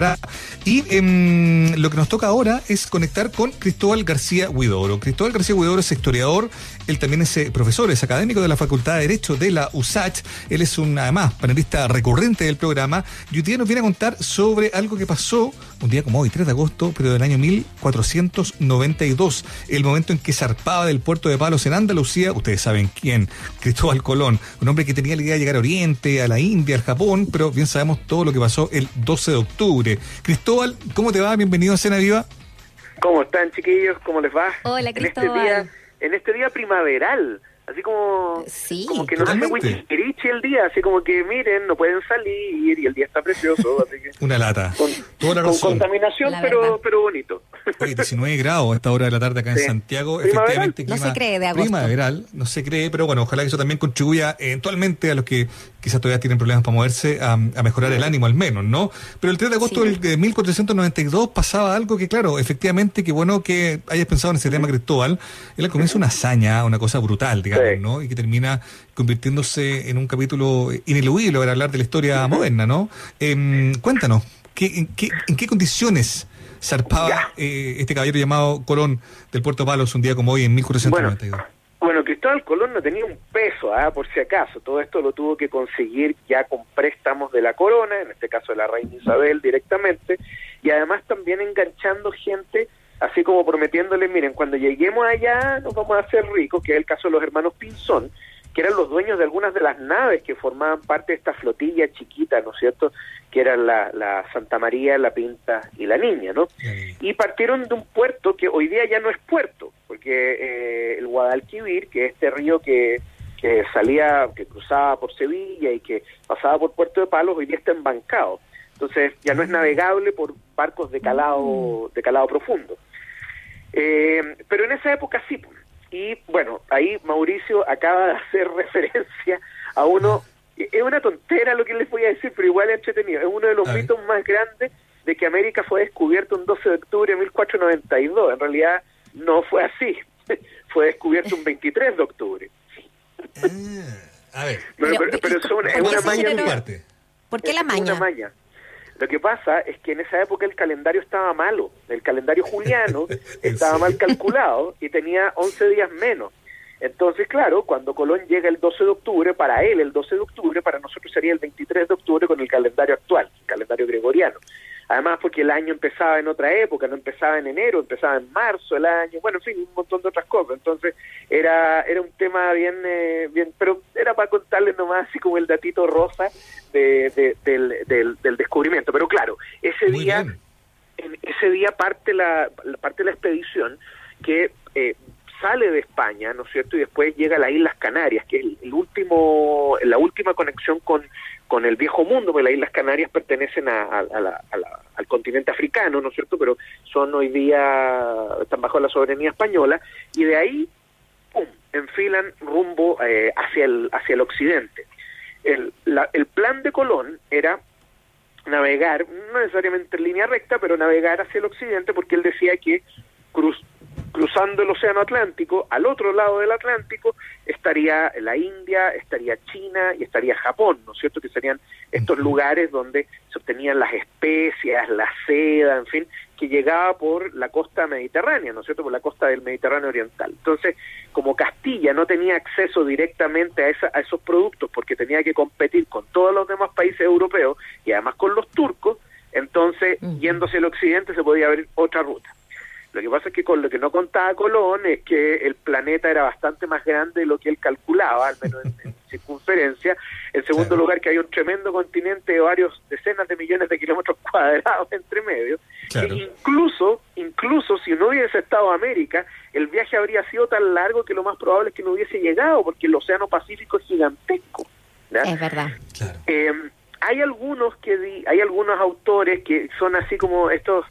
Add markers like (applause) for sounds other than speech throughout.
that Y em, lo que nos toca ahora es conectar con Cristóbal García Huidoro. Cristóbal García Huidoro es historiador, él también es eh, profesor, es académico de la Facultad de Derecho de la USACH. Él es un, además, panelista recurrente del programa. Y hoy día nos viene a contar sobre algo que pasó un día como hoy, 3 de agosto, pero del año 1492, el momento en que zarpaba del puerto de Palos en Andalucía, ustedes saben quién, Cristóbal Colón, un hombre que tenía la idea de llegar a Oriente, a la India, al Japón, pero bien sabemos todo lo que pasó el 12 de octubre. Cristóbal, ¿cómo te va? Bienvenido a Cena Viva. ¿Cómo están, chiquillos? ¿Cómo les va? Hola, Cristóbal. En este día, en este día primaveral, así como, Sí, como que no totalmente. el día, así como que miren, no pueden salir y el día está precioso, así que (laughs) Una lata. con, Toda la con contaminación, La pero pero bonito. Oye, 19 grados a esta hora de la tarde acá en Sí. Santiago. Primaveral. Efectivamente, No clima se cree de agosto. Primaveral, no se cree, pero bueno, ojalá que eso también contribuya eventualmente a los que quizás todavía tienen problemas para moverse a, a mejorar el ánimo al menos, ¿no? Pero el 3 de agosto Sí. del de 1492 pasaba algo que, claro, efectivamente, qué bueno que hayas pensado en ese tema, Cristóbal. Él al comienzo una hazaña, una cosa brutal, digamos, Sí. ¿no? Y que termina convirtiéndose en un capítulo ineludible para hablar de la historia moderna, ¿no? Em, cuéntanos, ¿qué, en, qué, ¿en qué condiciones zarpaba eh, este caballero llamado Colón del Puerto Palos un día como hoy en 1492? Bueno, Cristóbal Colón no tenía un peso, ah, por si acaso. Todo esto lo tuvo que conseguir ya con préstamos de la corona, en este caso de la reina Isabel directamente, y además también enganchando gente, así como prometiéndole, miren, cuando lleguemos allá nos vamos a hacer ricos, que es el caso de los hermanos Pinzón, que eran los dueños de algunas de las naves que formaban parte de esta flotilla chiquita, ¿no es cierto?, que eran la, la Santa María, la Pinta y la Niña, ¿no? y partieron de un puerto que hoy día ya no es puerto, porque eh, el Guadalquivir, que es este río que, que salía, que cruzaba por Sevilla y que pasaba por Puerto de Palos, hoy día está embancado. Entonces ya no es navegable por barcos de calado, de calado profundo. Eh, pero en esa época sí. pues. Y bueno, ahí Mauricio acaba de hacer (laughs) referencia a uno, es una tontera lo que les voy a decir, pero igual es entretenido, es uno de los A ver. mitos más grandes de que América fue descubierto un 12 de octubre de 1492. En realidad no fue así, (laughs) fue descubierto un 23 de octubre. Ah, a ver, Pero, Pero, pero- pero es una, es ¿por qué una se maña. ¿Por qué Es la una maña? Lo que pasa es que en esa época el calendario estaba malo. El calendario juliano (laughs) ¿En estaba mal calculado y tenía 11 días menos. Entonces, claro, cuando Colón llega el 12 de octubre, para él el 12 de octubre, para nosotros sería el 23 de octubre con el calendario actual, el calendario gregoriano. Además, porque el año empezaba en otra época, no empezaba en enero, empezaba en marzo el año, bueno, en fin, un montón de otras cosas. Entonces, era era un tema bien, eh, bien pero era para contarles nomás así como el datito rosa de, de- del, del, del descubrimiento. Pero claro, ese Muy día en ese día parte la, la- parte de la expedición que eh, sale de España, ¿no es cierto? Y después llega a las Islas Canarias, que es el, último, la última conexión con, con el viejo mundo, porque las Islas Canarias pertenecen a, al continente africano, ¿no es cierto? Pero son hoy día, están bajo la soberanía española, y de ahí, ¡pum!, enfilan rumbo eh, hacia, el, hacia el occidente. El, la- el plan de Colón era navegar, no necesariamente en línea recta, pero navegar hacia el occidente porque él decía que cruzando el Océano Atlántico, al otro lado del Atlántico, estaría la India, estaría China y estaría Japón, ¿no es cierto? Que serían estos lugares donde se obtenían las especias, la seda, en fin, que llegaba por la costa mediterránea, ¿no es cierto? Por la costa del Mediterráneo Oriental. Entonces, como Castilla no tenía acceso directamente a, esa- a esos productos porque tenía que competir con todos los demás países europeos y además con los turcos, entonces, yéndose al occidente se podía abrir otra ruta. Lo que pasa es que con lo que no contaba Colón es que el planeta era bastante más grande de lo que él calculaba, al menos en, en (laughs) circunferencia. En segundo Claro. lugar, que hay un tremendo continente de varios decenas de millones de kilómetros (laughs) cuadrados entre medio. Claro. Que incluso, incluso si no hubiese estado América, el viaje habría sido tan largo que lo más probable es que no hubiese llegado, porque el Océano Pacífico es gigantesco. Es verdad. Claro. Eh, hay algunos que di- hay algunos autores que son así como estos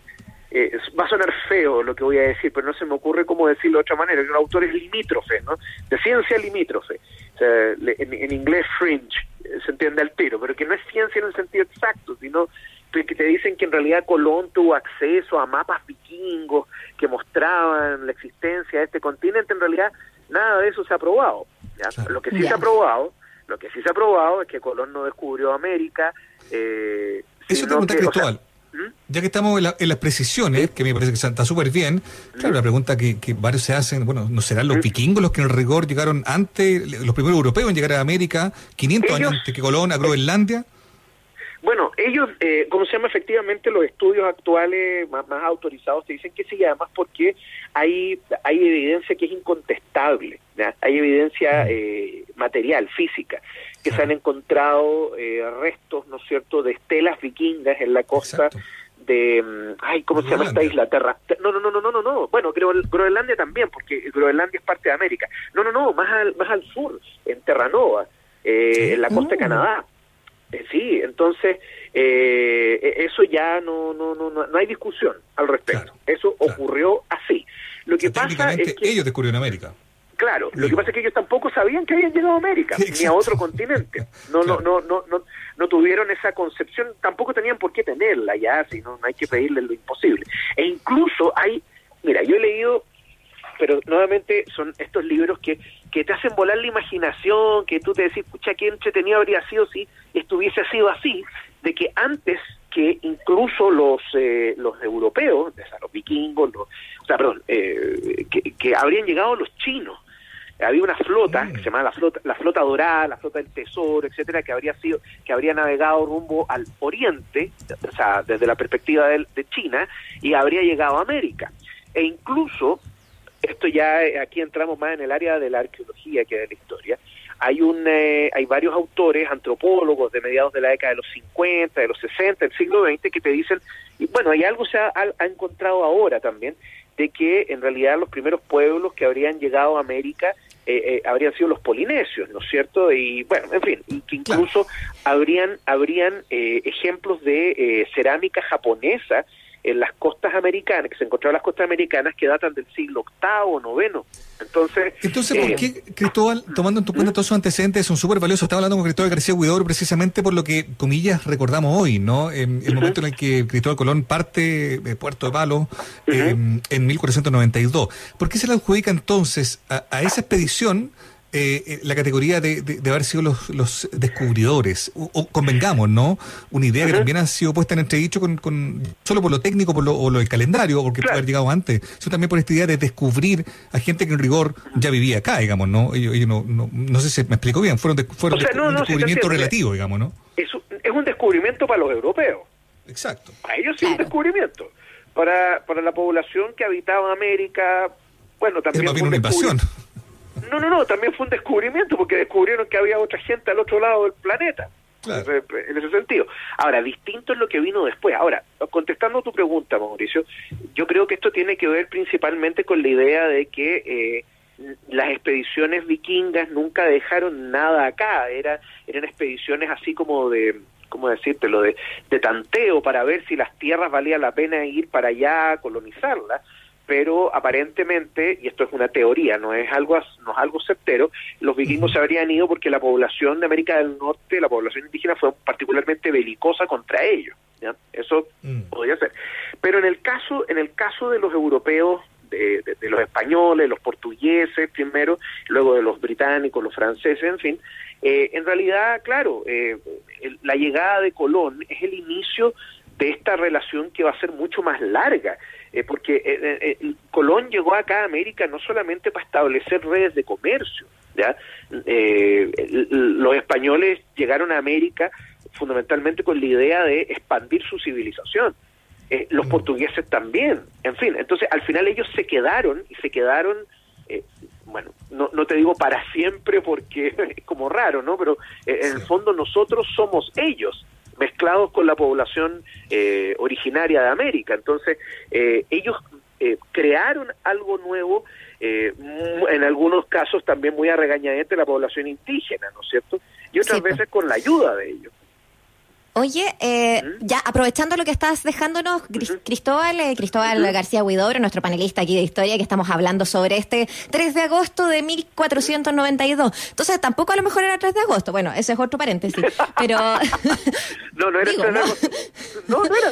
eh, va a sonar feo lo que voy a decir, pero no se me ocurre cómo decirlo de otra manera, que son autores limítrofes, ¿no? De ciencia limítrofe. O sea, le- en, en inglés fringe, eh, se entiende al tiro, pero que no es ciencia en el sentido exacto, sino que te dicen que en realidad Colón tuvo acceso a mapas vikingos que mostraban la existencia de este continente, en realidad nada de eso se ha probado. ¿ya? Claro. Lo que sí se ha probado, lo que sí se ha probado es que Colón no descubrió América, eh, Eso te sino pregunté, que, o sea, Cristóbal. Ya que estamos en, las precisiones, que me parece que está súper bien, claro, la pregunta que, varios se hacen, bueno, ¿no serán los vikingos los que en el rigor llegaron antes, los primeros europeos en llegar a América, 500 años antes que Colón, a Groenlandia? Bueno, ellos, eh, como se llama efectivamente, los estudios actuales más, autorizados te dicen que sí, además porque hay, hay evidencia que es incontestable, hay evidencia eh, material, física, que se han encontrado eh, restos, ¿no es cierto?, de estelas vikingas en la costa de, mm, ay, ¿cómo se llama esta isla? Terra, no, no, no, no, no, no, no, bueno, creo Groenlandia también, porque Groenlandia es parte de América. No, no, no, más al, más al sur, en Terranova, eh, en la costa de mm. Canadá. Eh, sí, entonces eh, e-, eso ya no, no, no, no, hay discusión al respecto. eso ocurrió así. Lo que pasa es que ellos descubrieron América. Claro, lo que pasa es que ellos tampoco sabían que habían llegado a América, ni a otro continente. No, no, no, no, no, no tuvieron esa concepción, tampoco tenían por qué tenerla ya, si no, no hay que pedirle lo imposible. E incluso hay, mira, yo he leído, pero nuevamente son estos libros que, que te hacen volar la imaginación, que tú te decís, pucha, qué entretenido habría sido si estuviese sido así, de que antes que incluso los eh, los europeos, los vikingos, los, o sea, perdón, eh, que, que habrían llegado los chinos. Había una flota que se llamaba la flota la flota dorada la flota del tesoro etcétera que habría sido que habría navegado rumbo al oriente o sea desde la perspectiva de, de China y habría llegado a América. E incluso esto ya eh, aquí entramos más en el área de la arqueología que de la historia hay un eh, hay varios autores antropólogos de mediados de la década de los 50 de los 60 del siglo XX que te dicen y bueno hay algo se ha, ha encontrado ahora también de que en realidad los primeros pueblos que habrían llegado a América eh, eh, habrían sido los polinesios, ¿no es cierto? Y bueno, en fin, y que incluso habrían, habrían eh, ejemplos de cerámica japonesa en las costas americanas, que se encontraban las costas americanas que datan del siglo VIII IX. Entonces, Entonces ¿por qué Cristóbal, tomando en tu cuenta todos sus antecedentes, son súper valiosos? Estaba hablando con Cristóbal García Huidobro precisamente por lo que, comillas, recordamos hoy, ¿no? En el momento en el que Cristóbal Colón parte de Puerto de Palo en 1492. ¿Por qué se le adjudica entonces a esa expedición? Eh, eh, la categoría de, de, haber sido los, los descubridores, o, convengamos, ¿no? Una idea que también ha sido puesta en entredicho con, con solo por lo técnico por lo, o lo del calendario, porque puede haber llegado antes, sino también por esta idea de descubrir a gente que en rigor ya vivía acá, digamos, ¿no? Ellos, no, no, no, sé si me explico bien, fueron, fueron un descubrimiento relativo, digamos, ¿no? Es, es un descubrimiento para los europeos. Exacto. Para ellos sí es un descubrimiento. Para, para la población que habitaba América, bueno, también... Es una invasión. No, no, no, también fue un descubrimiento porque descubrieron que había otra gente al otro lado del planeta. En ese sentido. Ahora, distinto es lo que vino después. Ahora, contestando tu pregunta, Mauricio, yo creo que esto tiene que ver principalmente con la idea de que eh, las expediciones vikingas nunca dejaron nada acá. Era, eran expediciones así como de, ¿cómo decírtelo?, de, de tanteo para ver si las tierras valía la pena ir para allá a colonizarlas pero aparentemente, y esto es una teoría, no es algo no es algo certero, los vikingos se habrían ido porque la población de América del Norte, la población indígena fue particularmente belicosa contra ellos, ¿ya? Eso mm. podría ser. Pero en el caso en el caso de los europeos de, los españoles, los portugueses primero, luego de los británicos, los franceses, en fin, eh, en realidad, claro, eh, la llegada de Colón es el inicio de esta relación que va a ser mucho más larga, eh, porque eh, eh, Colón llegó acá a América no solamente para establecer redes de comercio, ¿ya? los españoles llegaron a América fundamentalmente con la idea de expandir su civilización. los mm. portugueses también, en fin, entonces al final ellos se quedaron y se quedaron bueno, no, no te digo para siempre porque (laughs) es como raro, ¿no? Pero en el fondo nosotros somos ellos mezclados con la población eh, originaria de América. Entonces, eh, ellos eh, crearon algo nuevo, en algunos casos también muy a la población indígena, ¿no es cierto? Y otras veces con la ayuda de ellos. Oye, eh, ya aprovechando lo que estás dejándonos, Cristóbal, eh, Cristóbal García Huidobro, nuestro panelista aquí de historia, que estamos hablando sobre este 3 de agosto de 1492. Entonces, tampoco a lo mejor era 3 de agosto. Bueno, ese es otro paréntesis. Pero. (laughs) no, no era (laughs) 3 de agosto. No, no era.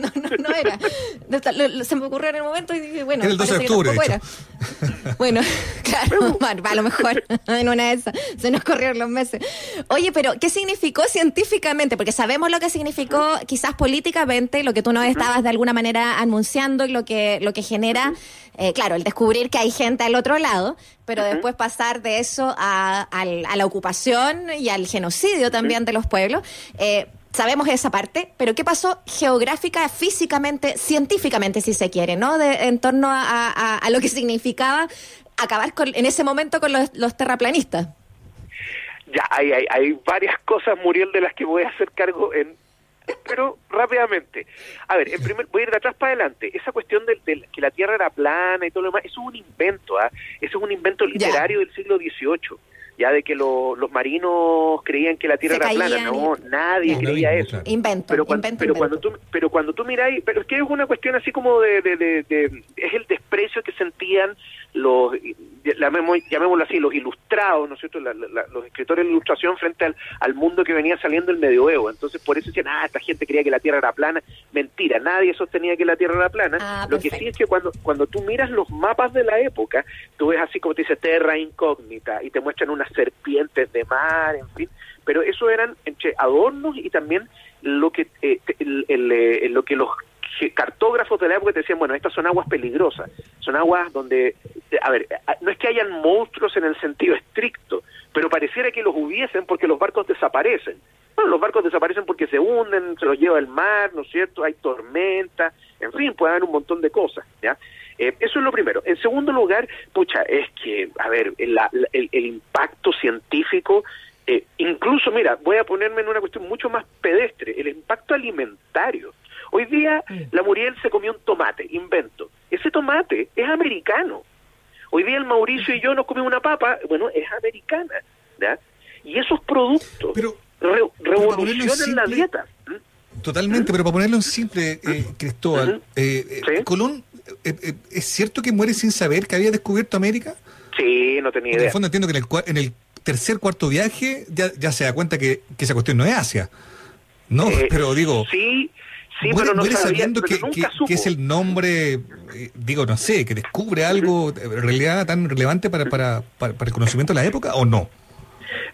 no, no, no, no, era. Se me ocurrió en el momento y dije, bueno, el 12 de octubre. (laughs) Bueno, (laughs) claro, (laughs) a lo mejor en una de esas se nos corrieron los meses. Oye, pero ¿qué significó científicamente? Porque sabemos lo que significó quizás políticamente, lo que tú nos estabas de alguna manera anunciando y lo que, lo que genera, eh, claro, el descubrir que hay gente al otro lado, pero después pasar de eso a, la ocupación y al genocidio también de los pueblos. Eh, sabemos esa parte, pero ¿qué pasó geográfica, físicamente, científicamente, si se quiere, ¿no? De, en torno a, lo que significaba acabar con, en ese momento con los, terraplanistas. Ya, hay, hay, hay, varias cosas, Muriel, de las que voy a hacer cargo en pero rápidamente. A ver, en primer, voy a ir de atrás para adelante. Esa cuestión de, que la Tierra era plana y todo lo demás, eso es un invento, ¿ah? Eso es un invento literario del siglo XVIII ya de que los marinos creían que la Tierra era plana, no, nadie creía eso. Invento, pero cuando, pero cuando tú pero cuando tú miráis, pero es que es una cuestión así como de, de, es el desprecio que sentían los llamémoslo así, los ilustrados, ¿no es cierto?, los escritores de ilustración frente al, al mundo que venía saliendo el medioevo. Entonces, por eso decían, ah, esta gente creía que la Tierra era plana. Mentira, nadie sostenía que la Tierra era plana. Ah, Lo que sí es que cuando, cuando tú miras los mapas de la época, tú ves así como te dice Terra incógnita y te muestran unas serpientes de mar, en fin. Pero eso eran entre adornos y también lo que, eh, eh, lo que los cartógrafos de la época te decían, bueno, estas son aguas peligrosas, son aguas donde, a ver, no es que hayan monstruos en el sentido estricto, pero pareciera que los hubiesen porque los barcos desaparecen. Bueno, los barcos desaparecen porque se hunden, se los lleva el mar, ¿no es cierto? Hay tormenta, en fin, puede haber un montón de cosas, ¿ya? Eh, eso es lo primero. En segundo lugar, pucha, es que, a ver, el, el, impacto científico eh, incluso, mira, voy a ponerme en una cuestión mucho más pedestre, el impacto alimentario. Hoy día la Muriel se comió un tomate, invento. Ese tomate es americano. Hoy día el Mauricio y yo nos comimos una papa, bueno, es americana. ¿ya? Y esos productos revolucionan la dieta. Totalmente, pero para ponerlo en simple, eh, Cristóbal, eh, eh, Colón, ¿es cierto que muere sin saber que había descubierto América? Sí, no tenía idea. En el fondo entiendo que en el, en el tercer, cuarto viaje ya, ya se da cuenta que, que esa cuestión no es Asia. No, pero digo... Sí, Sí, pero no sabiendo que, es el nombre, eh, digo, no sé, que descubre algo en realidad tan relevante para, para, para, el conocimiento de la época o no?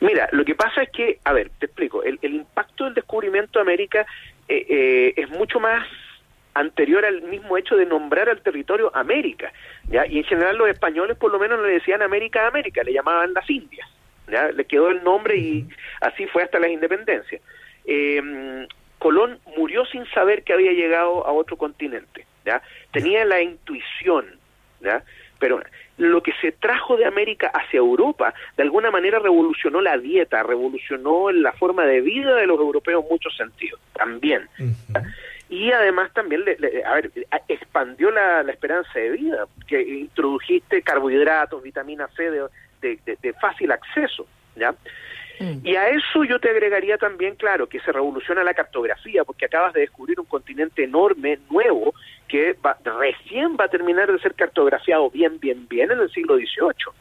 Mira, lo que pasa es que, a ver, te explico, el, impacto del descubrimiento de América eh, eh, es mucho más anterior al mismo hecho de nombrar al territorio América, ¿ya? Y en general los españoles por lo menos le decían América a América, le llamaban las Indias, ¿ya? Le quedó el nombre y así fue hasta la independencia. Eh, Colón murió sin saber que había llegado a otro continente, ¿ya? Tenía la intuición, ¿ya? Pero lo que se trajo de América hacia Europa, de alguna manera revolucionó la dieta, revolucionó la forma de vida de los europeos en muchos sentidos, también. Y además también, le, a ver, expandió la, esperanza de vida, que introdujiste carbohidratos, vitamina C de, de fácil acceso, ¿ya? Mm. Y a eso yo te agregaría también, claro, que se revoluciona la cartografía, porque acabas de descubrir un continente enorme, nuevo, que recién va a terminar de ser cartografiado bien, bien, bien en el siglo XVIII.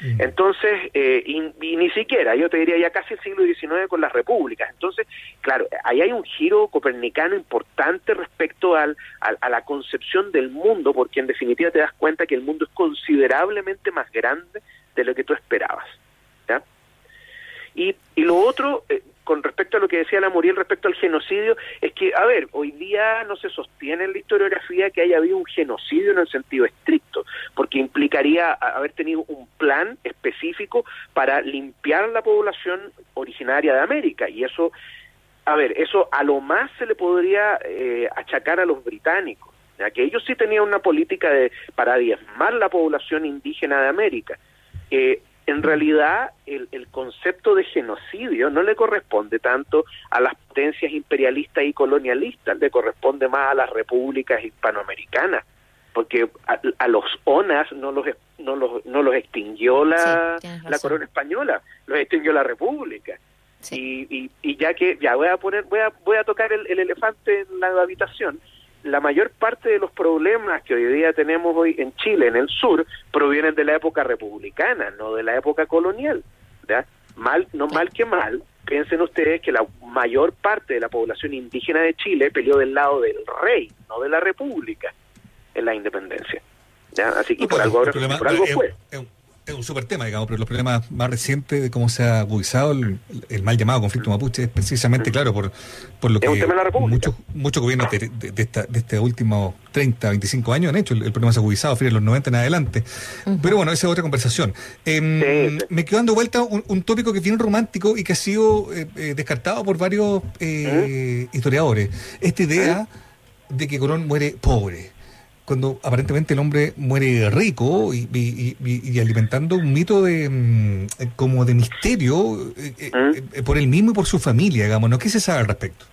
Mm. Entonces, eh, y, ni siquiera, yo te diría ya casi el siglo XIX con las repúblicas. Entonces, claro, ahí hay un giro copernicano importante respecto al, a la concepción del mundo, porque en definitiva te das cuenta que el mundo es considerablemente más grande de lo que tú esperabas. Y, y lo otro, eh, con respecto a lo que decía la Muriel respecto al genocidio, es que, a ver, hoy día no se sostiene en la historiografía que haya habido un genocidio en el sentido estricto, porque implicaría haber tenido un plan específico para limpiar la población originaria de América, y eso, a ver, eso a lo más se le podría eh, achacar a los británicos, ya que ellos sí tenían una política de para diezmar la población indígena de América. Eh, en realidad el, concepto de genocidio no le corresponde tanto a las potencias imperialistas y colonialistas, le corresponde más a las repúblicas hispanoamericanas, porque a, los ONAS no los, no los, no los extinguió la, la corona española, los extinguió la república. Y, y, ya que ya voy a poner voy a voy a tocar el elefante en la habitación la mayor parte de los problemas que hoy día tenemos hoy en Chile, en el sur, provienen de la época republicana, no de la época colonial. Mal, no mal que mal, piensen ustedes que la mayor parte de la población indígena de Chile peleó del lado del rey, no de la república, en la independencia. Así que por, algo, ahora, por algo fue es un súper tema, digamos, pero los problemas más recientes de cómo se ha agudizado el, mal llamado conflicto mapuche es precisamente, claro, por, por lo que muchos, muchos gobiernos de, de, esta, de este últimos 30, 25 años han hecho. El, problema se ha agudizado, fíjate, los 90 en adelante. Pero bueno, esa es otra conversación. Em, me quedo dando vuelta un, tópico que es bien romántico y que ha sido eh, eh, descartado por varios eh, historiadores. Esta idea de que Colón muere pobre cuando aparentemente el hombre muere rico y, y, alimentando un mito de mm, como de misterio eh, eh, ¿Mm? eh, por él mismo y por su familia, digamos, ¿no? ¿Qué se sabe al respecto?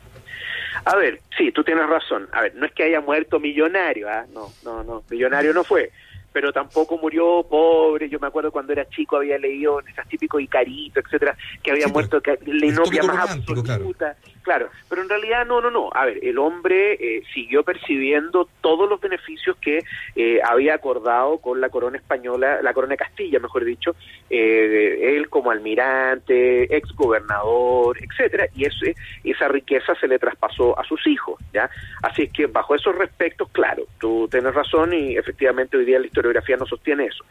A ver, sí, tú tienes razón. A ver, no es que haya muerto millonario, ¿ah? No, no, no, millonario no fue pero tampoco murió pobre. Yo me acuerdo cuando era chico había leído en esas típicos Icarito, etcétera, que había muerto que, la inopia más absoluta. Claro. Pero en realidad no, no, no. A ver, el hombre eh, siguió percibiendo todos los beneficios que eh, había acordado con la corona española, la corona de Castilla, mejor dicho, eh, él como almirante, ex gobernador, etcétera, y ese, esa riqueza se le traspasó a sus hijos, ¿ya? Así es que bajo esos respectos, claro, tú tienes razón y efectivamente hoy día la historiografía no sostiene eso.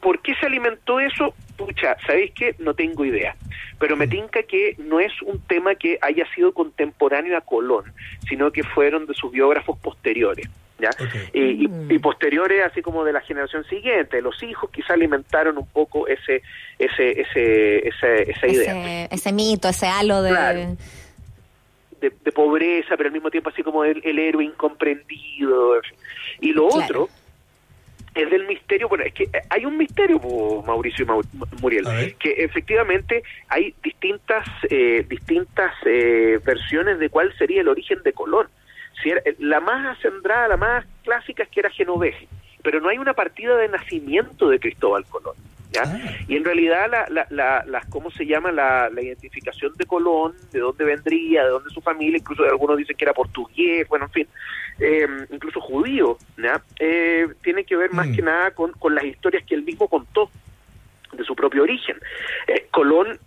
¿Por qué se alimentó eso? Pucha, ¿sabéis qué? No tengo idea. Pero me tinca que no es un tema que haya sido contemporáneo a Colón, sino que fueron de sus biógrafos posteriores. ¿ya? Y, y, posteriores, así como de la generación siguiente. Los hijos quizá alimentaron un poco ese, ese, ese, esa idea. Ese, mito, ese halo de... De, pobreza, pero al mismo tiempo así como el, héroe incomprendido. Y lo otro es del misterio, bueno, es que hay un misterio, Mauricio y Muriel, que efectivamente hay distintas eh, distintas eh, versiones de cuál sería el origen de Colón. Si la más acendrada, la más clásica es que era genovés, pero no hay una partida de nacimiento de Cristóbal Colón. Ah. Y en realidad, la, la, la, ¿cómo se llama? La, identificación de Colón, de dónde vendría, de dónde su familia, incluso algunos dicen que era portugués, bueno, en fin, eh, incluso judío, eh, tiene que ver más mm. que nada con, con las historias que él mismo contó de su propio origen. Eh, Colón,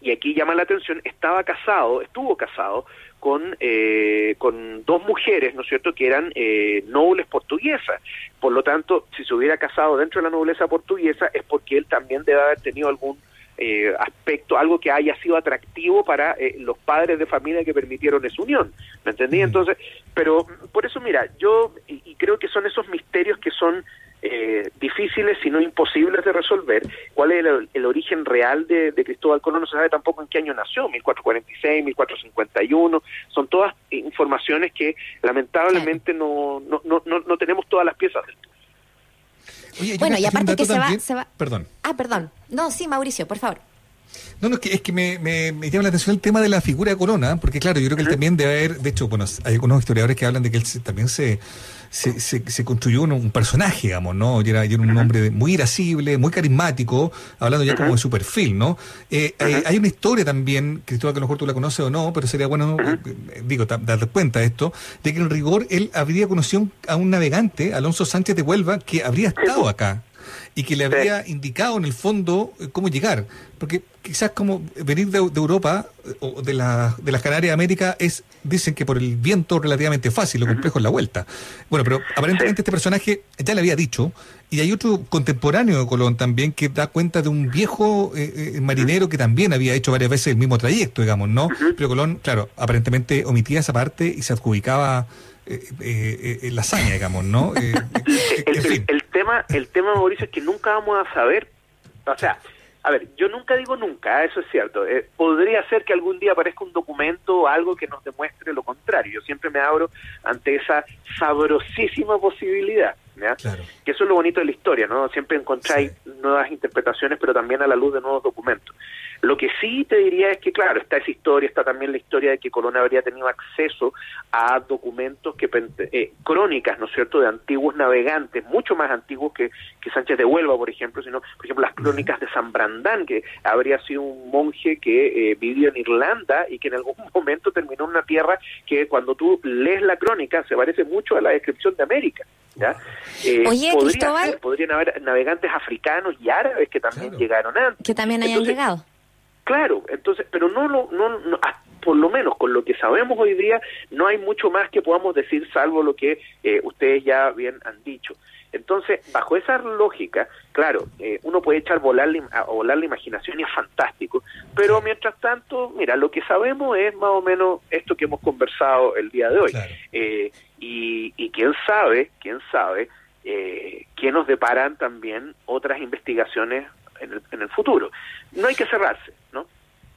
y aquí llama la atención, estaba casado, estuvo casado con, eh, con dos mujeres, ¿no es cierto?, que eran eh, nobles portuguesas. Por lo tanto, si se hubiera casado dentro de la nobleza portuguesa es porque él también debe haber tenido algún eh, aspecto, algo que haya sido atractivo para eh, los padres de familia que permitieron esa unión. ¿Me entendí? Entonces, pero por eso, mira, yo, y creo que son esos misterios que son eh, difíciles, si no imposibles de resolver. ¿Cuál es el, origen real de, Cristóbal Colón? No se sabe tampoco en qué año nació, 1446, 1451. Son todas informaciones que lamentablemente no, no, no, no, tenemos todas las piezas bueno, y aparte que se va, se va... Perdón. Ah, perdón. No, sí, Mauricio, por favor. No, no, es que, es que me, me, llama la atención el tema de la figura de Corona, porque claro, yo creo que él también debe haber, de hecho, bueno, hay algunos historiadores que hablan de que él también se, se, se, construyó un, personaje, digamos, ¿no? Y era, un hombre muy irascible, muy carismático, hablando ya como de su perfil, ¿no? Eh, eh, hay una historia también, Cristóbal, que a lo mejor tú la conoces o no, pero sería bueno, eh, digo, darte cuenta de esto, de que en rigor él habría conocido a un navegante, Alonso Sánchez de Huelva, que habría estado acá y que le habría indicado en el fondo cómo llegar. Porque quizás como venir de, Europa o de, la, de las Canarias de América es, dicen que por el viento relativamente fácil, lo complejo es la vuelta. Bueno, pero aparentemente este personaje ya le había dicho, y hay otro contemporáneo de Colón también que da cuenta de un viejo eh, eh, marinero que también había hecho varias veces el mismo trayecto, digamos, ¿no? Pero Colón, claro, aparentemente omitía esa parte y se adjudicaba eh, la hazaña, digamos, ¿no? (laughs) el, el, tema, el tema, Mauricio, es que nunca vamos a saber, o sea, a ver, yo nunca digo nunca, eso es cierto. Eh, podría ser que algún día aparezca un documento o algo que nos demuestre lo contrario. Yo siempre me abro ante esa sabrosísima posibilidad. Que eso es lo bonito de la historia, ¿no? Siempre encontráis nuevas interpretaciones, pero también a la luz de nuevos documentos. Lo que sí te diría es que, claro, está esa historia, está también la historia de que Colón habría tenido acceso a documentos, que eh, crónicas, ¿no es cierto?, de antiguos navegantes, mucho más antiguos que, que Sánchez de Huelva, por ejemplo, sino, por ejemplo, las crónicas de San Brandán, que habría sido un monje que eh, vivió en Irlanda y que en algún (laughs) momento terminó en una tierra que cuando tú lees la crónica se parece mucho a la descripción de América. ¿ya? Eh, Oye, Cristóbal. podrían haber navegantes africanos y árabes que también llegaron antes. Que también hayan llegado. Claro, entonces, pero no lo, no, por lo menos con lo que sabemos hoy día, no hay mucho más que podamos decir salvo lo que eh, ustedes ya bien han dicho. Entonces, bajo esa lógica, claro, eh, uno puede echar volar, a volar la imaginación y es fantástico, pero mientras tanto, mira, lo que sabemos es más o menos esto que hemos conversado el día de hoy. Eh, y, y quién sabe, quién sabe, eh, que nos deparan también otras investigaciones en el, en el futuro. No hay que cerrarse, ¿no?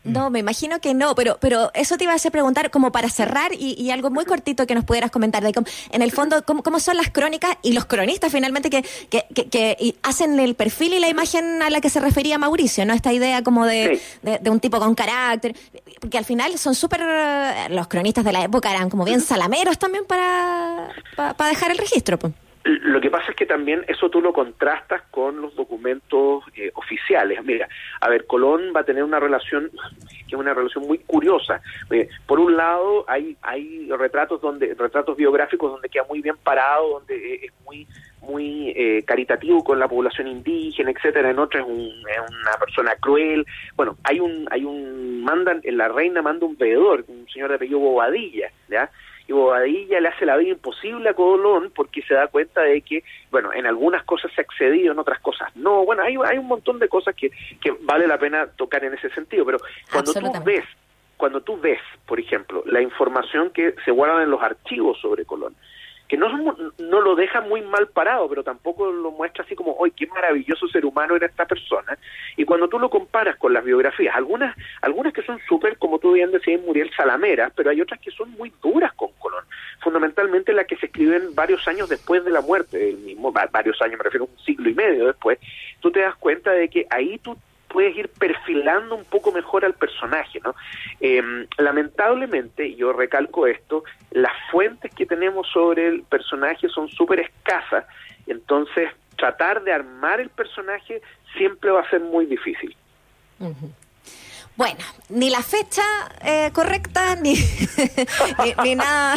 No, me imagino que no, pero pero eso te iba a hacer preguntar como para cerrar y, algo muy cortito que nos pudieras comentar de cómo, en el fondo cómo, cómo son las crónicas y los cronistas finalmente que, que, que, hacen el perfil y la imagen a la que se refería Mauricio, ¿no? Esta idea como de, de, un tipo con carácter, porque al final son súper, los cronistas de la época eran como bien salameros también para, para, dejar el registro. Pues. Lo que pasa es que también eso tú lo contrastas con los documentos eh, oficiales. Mira, a ver, Colón va a tener una relación que es una relación muy curiosa. Eh, por un lado, hay hay retratos donde retratos biográficos donde queda muy bien parado, donde eh, es muy muy caritativo con la población indígena, etcétera. En otras es, una persona cruel. Bueno, hay un hay un mandan la reina manda un veedor, un señor de apellido Bobadilla, ¿ya? Y Bobadilla le hace la vida imposible a Colón porque se da cuenta de que, bueno, en algunas cosas se ha excedido, en otras cosas no. Bueno, hay, hay un montón de cosas que, que vale la pena tocar en ese sentido, pero cuando tú ves, cuando tú ves, por ejemplo, la información que se guarda en los archivos sobre Colón, que no, no lo deja muy mal parado, pero tampoco lo muestra así como, ¡ay, qué maravilloso ser humano era esta persona! Y cuando tú lo comparas con las biografías, algunas algunas que son súper, como tú bien decías, Muriel Salamera, pero hay otras que son muy duras con Colón, fundamentalmente las que se escriben varios años después de la muerte del mismo, varios años, me refiero a un siglo y medio después, tú te das cuenta de que ahí tú puedes ir perfilando un poco mejor al personaje, ¿no? Em, lamentablemente, yo recalco esto, las fuentes que tenemos sobre el personaje son súper escasas, entonces tratar de armar el personaje siempre va a ser muy difícil. Bueno, ni la fecha eh, correcta, ni, (laughs) ni, nada,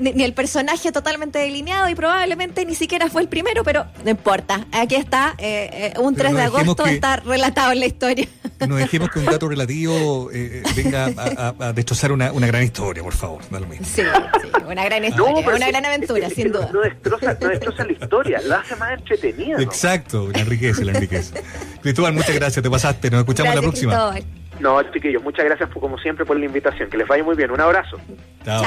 ni, el personaje totalmente delineado y probablemente ni siquiera fue el primero, pero no importa. Aquí está, eh, eh, un 3 de agosto está relatado en la historia. (laughs) No dejemos que un dato relativo venga a, destrozar una, una, gran historia, por favor. Sí, sí, una gran historia, una gran aventura, sin duda. No destroza, no destroza la historia, la hace más entretenida. Exacto, la enriquece, la enriquece. Cristóbal, muchas gracias, te pasaste, nos escuchamos la próxima. No, chiquillos, muchas gracias como siempre por la invitación. Que les vaya muy bien. Un abrazo. Chao.